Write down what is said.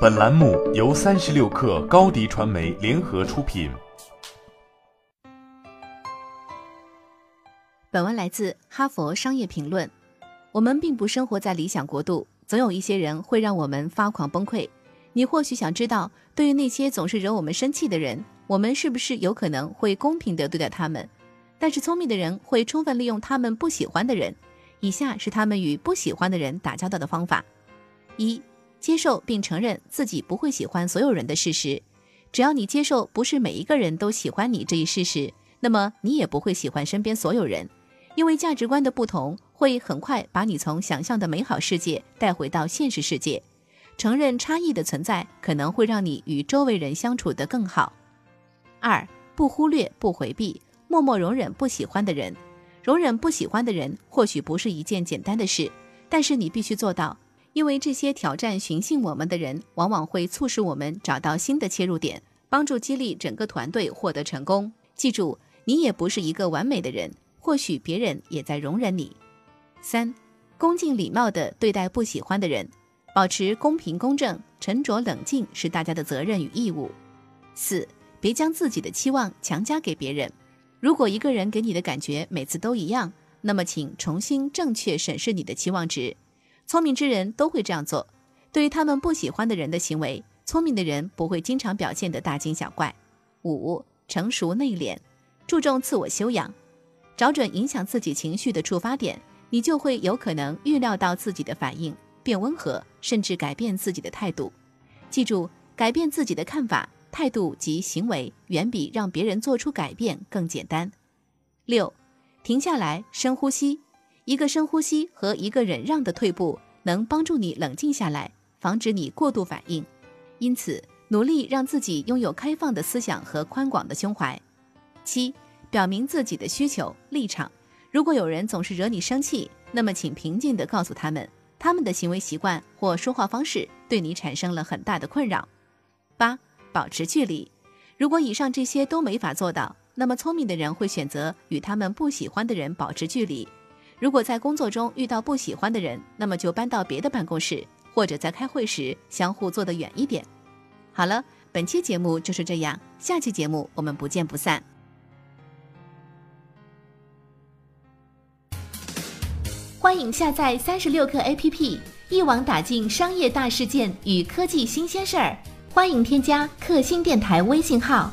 本栏目由三十六氪高低传媒联合出品。本文来自《哈佛商业评论》。我们并不生活在理想国度，总有一些人会让我们发狂崩溃。你或许想知道，对于那些总是惹我们生气的人，我们是不是有可能会公平地对待他们？但是聪明的人会充分利用他们不喜欢的人。以下是他们与不喜欢的人打交道的方法：一、接受并承认自己不会喜欢所有人的事实。只要你接受不是每一个人都喜欢你这一事实，那么你也不会喜欢身边所有人。因为价值观的不同，会很快把你从想象的美好世界带回到现实世界。承认差异的存在，可能会让你与周围人相处得更好。二，不忽略、不回避，默默容忍不喜欢的人。容忍不喜欢的人，或许不是一件简单的事，但是你必须做到，因为这些挑战寻衅我们的人，往往会促使我们找到新的切入点，帮助激励整个团队获得成功。记住，你也不是一个完美的人。或许别人也在容忍你。三，恭敬礼貌地对待不喜欢的人，保持公平公正、沉着冷静是大家的责任与义务。四，别将自己的期望强加给别人。如果一个人给你的感觉每次都一样，那么请重新正确审视你的期望值。聪明之人都会这样做。对于他们不喜欢的人的行为，聪明的人不会经常表现得大惊小怪。五，成熟内敛，注重自我修养。找准影响自己情绪的触发点，你就会有可能预料到自己的反应，变温和，甚至改变自己的态度。记住，改变自己的看法、态度及行为，远比让别人做出改变更简单。六，停下来，深呼吸。一个深呼吸和一个忍让的退步，能帮助你冷静下来，防止你过度反应。因此，努力让自己拥有开放的思想和宽广的胸怀。七。表明自己的需求立场。如果有人总是惹你生气，那么请平静地告诉他们，他们的行为习惯或说话方式对你产生了很大的困扰。八、保持距离。如果以上这些都没法做到，那么聪明的人会选择与他们不喜欢的人保持距离。如果在工作中遇到不喜欢的人，那么就搬到别的办公室，或者在开会时相互坐得远一点。好了，本期节目就是这样，下期节目我们不见不散。欢迎下载三十六课 APP，一网打尽商业大事件与科技新鲜事儿。欢迎添加克星电台微信号，